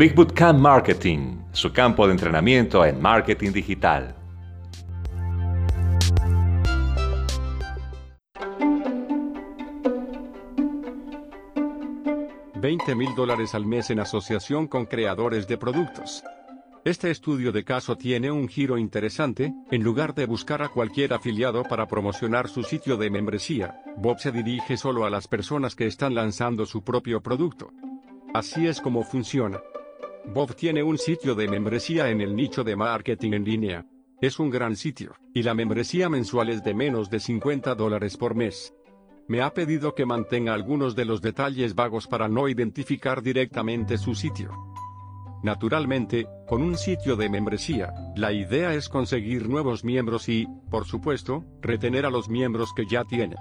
Big Bootcamp Marketing, su campo de entrenamiento en marketing digital. $20 mil dólares al mes en asociación con creadores de productos. Este estudio de caso tiene un giro interesante, en lugar de buscar a cualquier afiliado para promocionar su sitio de membresía, Bob se dirige solo a las personas que están lanzando su propio producto. Así es como funciona. Bob tiene un sitio de membresía en el nicho de marketing en línea. Es un gran sitio, y la membresía mensual es de menos de 50 dólares por mes. Me ha pedido que mantenga algunos de los detalles vagos para no identificar directamente su sitio. Naturalmente, con un sitio de membresía, la idea es conseguir nuevos miembros y, por supuesto, retener a los miembros que ya tiene.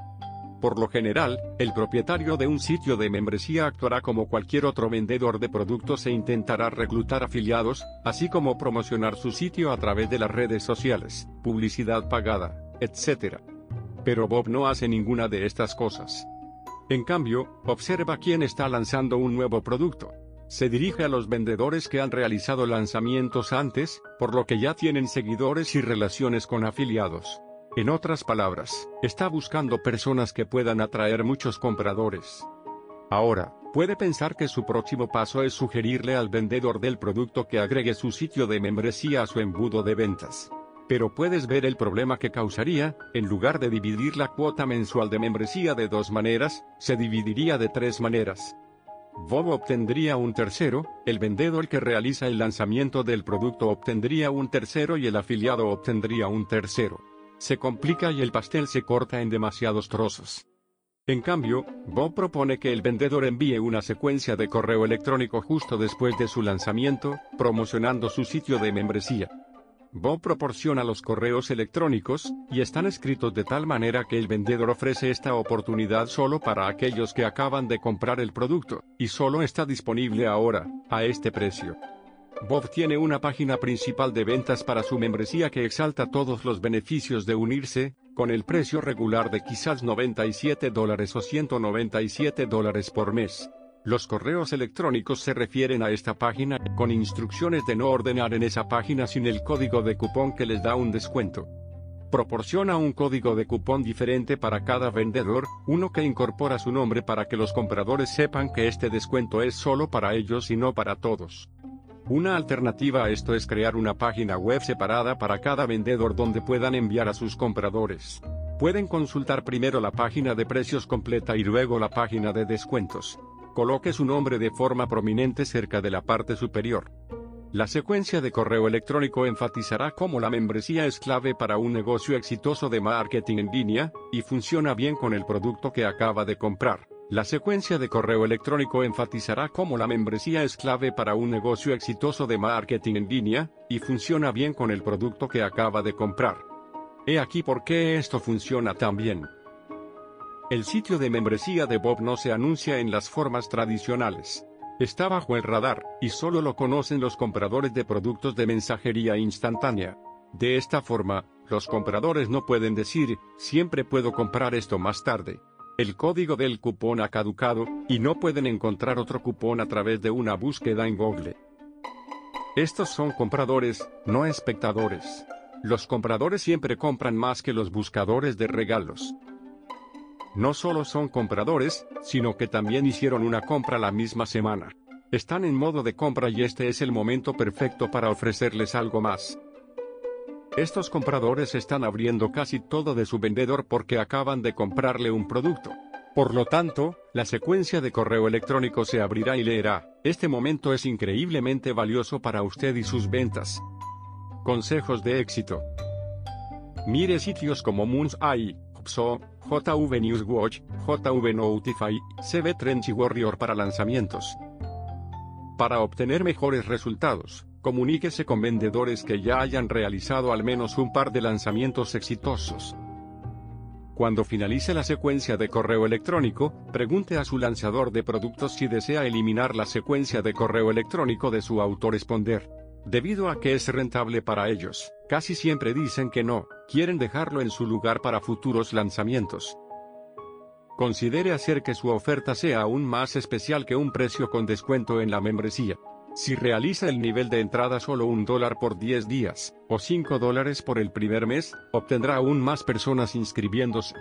Por lo general, el propietario de un sitio de membresía actuará como cualquier otro vendedor de productos e intentará reclutar afiliados, así como promocionar su sitio a través de las redes sociales, publicidad pagada, etc. Pero Bob no hace ninguna de estas cosas. En cambio, observa quién está lanzando un nuevo producto, se dirige a los vendedores que han realizado lanzamientos antes, por lo que ya tienen seguidores y relaciones con afiliados. En otras palabras, está buscando personas que puedan atraer muchos compradores. Ahora, puede pensar que su próximo paso es sugerirle al vendedor del producto que agregue su sitio de membresía a su embudo de ventas. Pero puedes ver el problema que causaría, en lugar de dividir la cuota mensual de membresía de dos maneras, se dividiría de tres maneras. Bob obtendría un tercero, el vendedor que realiza el lanzamiento del producto obtendría un tercero y el afiliado obtendría un tercero. Se complica y el pastel se corta en demasiados trozos. En cambio, Bob propone que el vendedor envíe una secuencia de correo electrónico justo después de su lanzamiento, promocionando su sitio de membresía. Bob proporciona los correos electrónicos, y están escritos de tal manera que el vendedor ofrece esta oportunidad solo para aquellos que acaban de comprar el producto, y solo está disponible ahora, a este precio. Bob tiene una página principal de ventas para su membresía que exalta todos los beneficios de unirse, con el precio regular de quizás 97 dólares o 197 dólares por mes. Los correos electrónicos se refieren a esta página, con instrucciones de no ordenar en esa página sin el código de cupón que les da un descuento. Proporciona un código de cupón diferente para cada vendedor, uno que incorpora su nombre para que los compradores sepan que este descuento es solo para ellos y no para todos. Una alternativa a esto es crear una página web separada para cada vendedor donde puedan enviar a sus compradores. Pueden consultar primero la página de precios completa y luego la página de descuentos. Coloque su nombre de forma prominente cerca de la parte superior. La secuencia de correo electrónico enfatizará cómo la membresía es clave para un negocio exitoso de marketing en línea, y funciona bien con el producto que acaba de comprar. La secuencia de correo electrónico enfatizará cómo la membresía es clave para un negocio exitoso de marketing en línea, y funciona bien con el producto que acaba de comprar. He aquí por qué esto funciona tan bien. El sitio de membresía de Bob no se anuncia en las formas tradicionales. Está bajo el radar, y solo lo conocen los compradores de productos de mensajería instantánea. De esta forma, los compradores no pueden decir, siempre puedo comprar esto más tarde. El código del cupón ha caducado, y no pueden encontrar otro cupón a través de una búsqueda en Google. Estos son compradores, no espectadores. Los compradores siempre compran más que los buscadores de regalos no solo son compradores, sino que también hicieron una compra la misma semana. Están en modo de compra y este es el momento perfecto para ofrecerles algo más. Estos compradores están abriendo casi todo de su vendedor porque acaban de comprarle un producto. Por lo tanto, la secuencia de correo electrónico se abrirá y leerá. Este momento es increíblemente valioso para usted y sus ventas. Consejos de éxito. Mire sitios como Moons AI, JV Newswatch, JV Notify, CB Trends y Warrior para lanzamientos. Para obtener mejores resultados, comuníquese con vendedores que ya hayan realizado al menos un par de lanzamientos exitosos. Cuando finalice la secuencia de correo electrónico, pregunte a su lanzador de productos si desea eliminar la secuencia de correo electrónico de su autoresponder. Debido a que es rentable para ellos, casi siempre dicen que no, quieren dejarlo en su lugar para futuros lanzamientos. Considere hacer que su oferta sea aún más especial que un precio con descuento en la membresía. Si realiza el nivel de entrada solo un dólar por 10 días, o 5 dólares por el primer mes, obtendrá aún más personas inscribiéndose.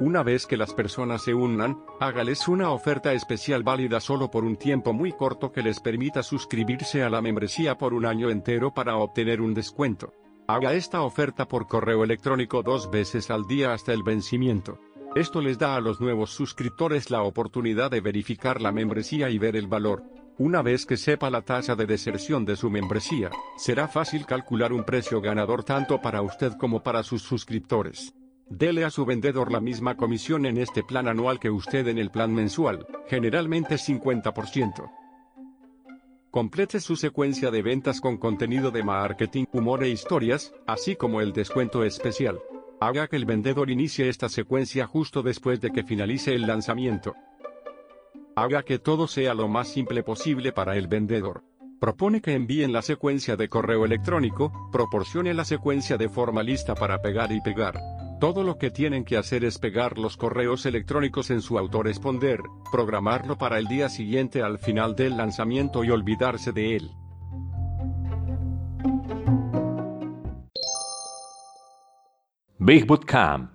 Una vez que las personas se unan, hágales una oferta especial válida solo por un tiempo muy corto que les permita suscribirse a la membresía por un año entero para obtener un descuento. Haga esta oferta por correo electrónico dos veces al día hasta el vencimiento. Esto les da a los nuevos suscriptores la oportunidad de verificar la membresía y ver el valor. Una vez que sepa la tasa de deserción de su membresía, será fácil calcular un precio ganador tanto para usted como para sus suscriptores. Dele a su vendedor la misma comisión en este plan anual que usted en el plan mensual, generalmente 50%. Complete su secuencia de ventas con contenido de marketing, humor e historias, así como el descuento especial. Haga que el vendedor inicie esta secuencia justo después de que finalice el lanzamiento. Haga que todo sea lo más simple posible para el vendedor. Propone que envíen la secuencia de correo electrónico, proporcione la secuencia de forma lista para pegar y pegar. Todo lo que tienen que hacer es pegar los correos electrónicos en su autoresponder, programarlo para el día siguiente al final del lanzamiento y olvidarse de él. Big Bootcamp